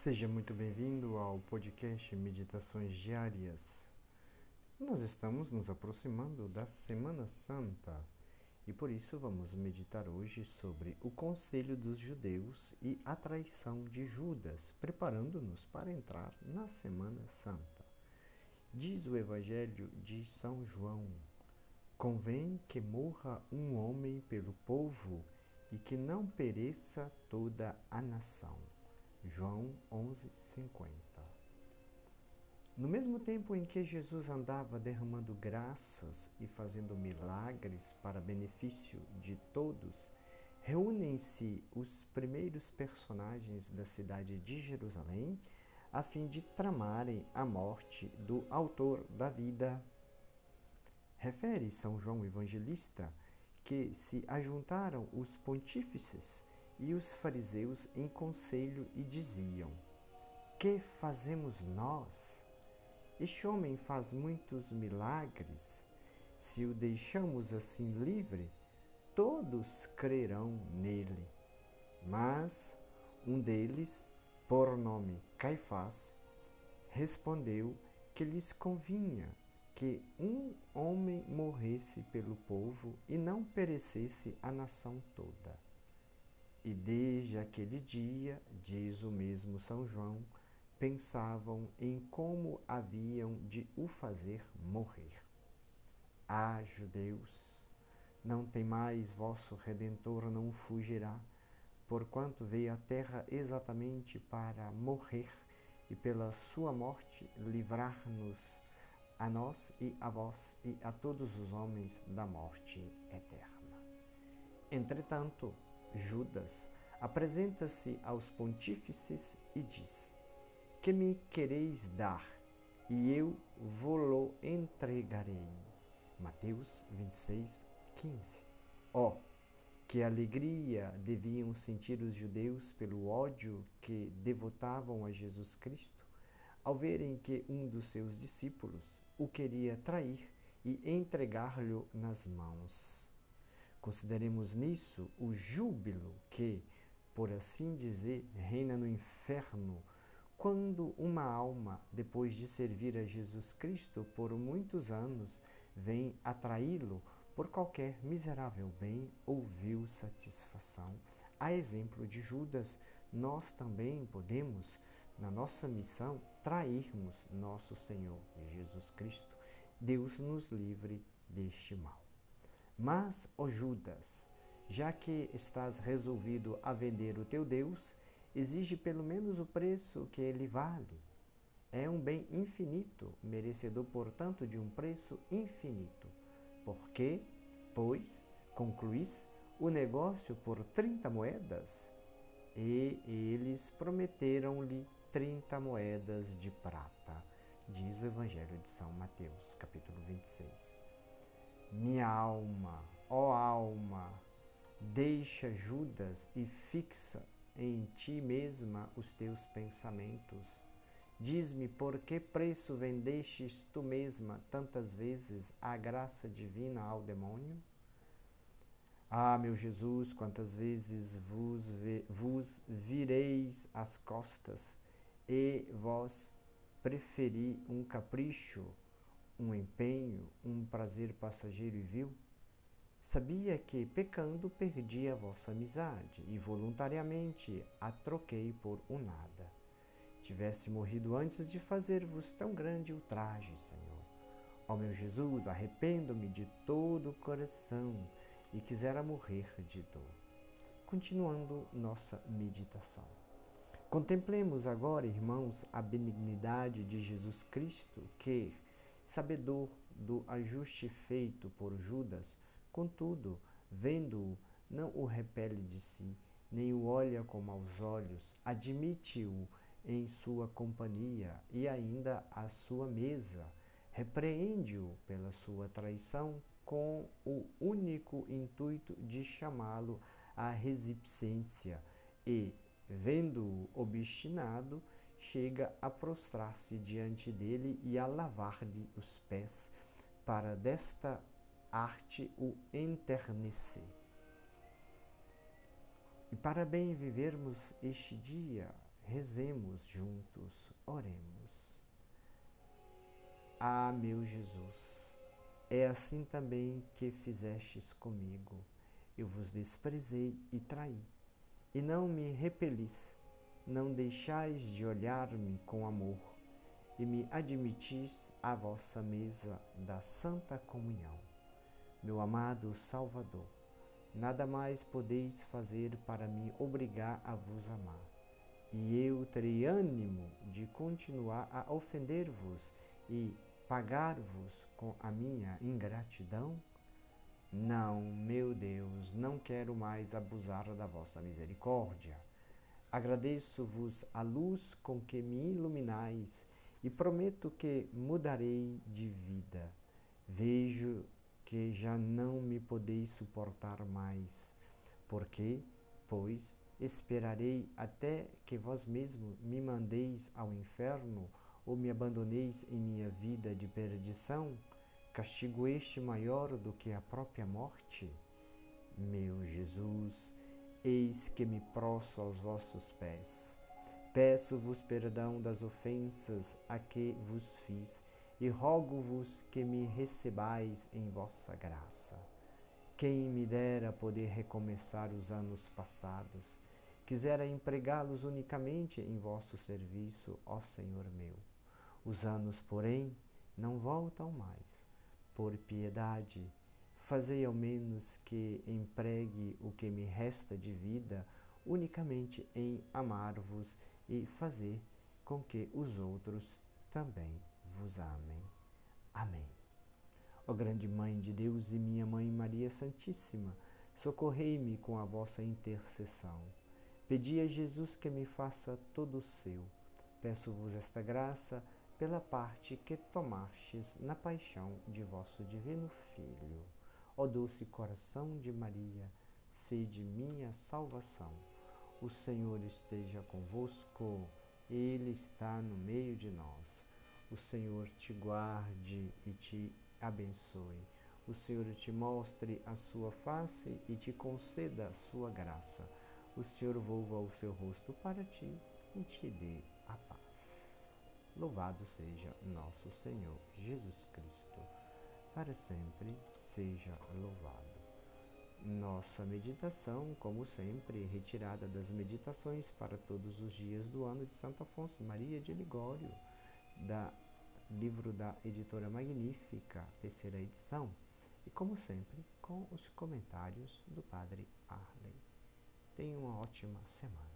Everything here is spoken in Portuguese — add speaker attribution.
Speaker 1: Seja muito bem-vindo ao podcast Meditações Diárias. Nós estamos nos aproximando da Semana Santa e por isso vamos meditar hoje sobre o conselho dos judeus e a traição de Judas, preparando-nos para entrar na Semana Santa. Diz o Evangelho de São João: Convém que morra um homem pelo povo e que não pereça toda a nação. João 11:50. No mesmo tempo em que Jesus andava derramando graças e fazendo milagres para benefício de todos, reúnem-se os primeiros personagens da cidade de Jerusalém a fim de tramarem a morte do autor da vida. Refere São João Evangelista que se ajuntaram os pontífices e os fariseus em conselho e diziam: Que fazemos nós? Este homem faz muitos milagres. Se o deixamos assim livre, todos crerão nele. Mas um deles, por nome Caifás, respondeu que lhes convinha que um homem morresse pelo povo e não perecesse a nação toda. E desde aquele dia, diz o mesmo São João, pensavam em como haviam de o fazer morrer. Ah, judeus, não tem mais vosso redentor não fugirá, porquanto veio à terra exatamente para morrer e pela sua morte livrar-nos a nós e a vós e a todos os homens da morte eterna. Entretanto, Judas apresenta-se aos pontífices e diz: Que me quereis dar, e eu vou-lo entregarei. Mateus 26, 15. Ó, oh, que alegria deviam sentir os judeus pelo ódio que devotavam a Jesus Cristo, ao verem que um dos seus discípulos o queria trair e entregar-lhe nas mãos. Consideremos nisso o júbilo que, por assim dizer, reina no inferno quando uma alma, depois de servir a Jesus Cristo por muitos anos, vem atraí-lo por qualquer miserável bem ou vil satisfação. A exemplo de Judas, nós também podemos, na nossa missão, trairmos nosso Senhor Jesus Cristo. Deus nos livre deste mal. Mas, ó Judas, já que estás resolvido a vender o teu Deus, exige pelo menos o preço que ele vale. É um bem infinito, merecedor, portanto, de um preço infinito. Porque, pois, concluís o negócio por 30 moedas? E eles prometeram-lhe 30 moedas de prata, diz o Evangelho de São Mateus, capítulo 26. Minha alma, ó alma, deixa Judas e fixa em ti mesma os teus pensamentos. Diz-me por que preço vendestes tu mesma tantas vezes a graça divina ao demônio? Ah, meu Jesus, quantas vezes vos, vos vireis as costas e vós preferi um capricho um empenho, um prazer passageiro e vil? Sabia que, pecando, perdi a vossa amizade e voluntariamente a troquei por um nada. Tivesse morrido antes de fazer-vos tão grande ultraje, Senhor. Ó meu Jesus, arrependo-me de todo o coração e quisera morrer de dor. Continuando nossa meditação. Contemplemos agora, irmãos, a benignidade de Jesus Cristo, que, sabedor do ajuste feito por Judas, contudo, vendo-o, não o repele de si, nem o olha com maus olhos, admite-o em sua companhia e ainda à sua mesa, repreende-o pela sua traição com o único intuito de chamá-lo à resipcência e, vendo-o obstinado, chega a prostrar-se diante dele e a lavar-lhe os pés, para desta arte o enternecer. E para bem vivermos este dia, rezemos juntos, oremos. Ah, meu Jesus, é assim também que fizestes comigo. Eu vos desprezei e traí, e não me repelis, não deixais de olhar-me com amor, e me admitis à vossa mesa da Santa Comunhão. Meu amado Salvador, nada mais podeis fazer para me obrigar a vos amar e eu terei ânimo de continuar a ofender-vos e pagar-vos com a minha ingratidão? Não, meu Deus, não quero mais abusar da vossa misericórdia. Agradeço-vos a luz com que me iluminais e prometo que mudarei de vida. Vejo que já não me podeis suportar mais. Porque, pois, Esperarei até que vós mesmo me mandeis ao inferno ou me abandoneis em minha vida de perdição? Castigo este maior do que a própria morte? Meu Jesus, eis que me prostro aos vossos pés. Peço-vos perdão das ofensas a que vos fiz e rogo-vos que me recebais em vossa graça. Quem me dera poder recomeçar os anos passados Quisera empregá-los unicamente em vosso serviço, ó Senhor meu. Os anos, porém, não voltam mais. Por piedade, fazei ao menos que empregue o que me resta de vida unicamente em amar-vos e fazer com que os outros também vos amem. Amém. Ó grande Mãe de Deus e minha Mãe Maria Santíssima, socorrei-me com a vossa intercessão Pedi a Jesus que me faça todo seu. Peço-vos esta graça pela parte que tomastes na paixão de vosso divino Filho. Ó doce coração de Maria, sede minha salvação. O Senhor esteja convosco, Ele está no meio de nós. O Senhor te guarde e te abençoe. O Senhor te mostre a sua face e te conceda a sua graça o Senhor volva o seu rosto para ti e te dê a paz. Louvado seja nosso Senhor Jesus Cristo, para sempre seja louvado. Nossa meditação, como sempre, retirada das meditações para todos os dias do ano de Santo Afonso Maria de Ligório, da livro da editora Magnífica, terceira edição, e como sempre, com os comentários do Padre Arley. Tenha uma ótima semana.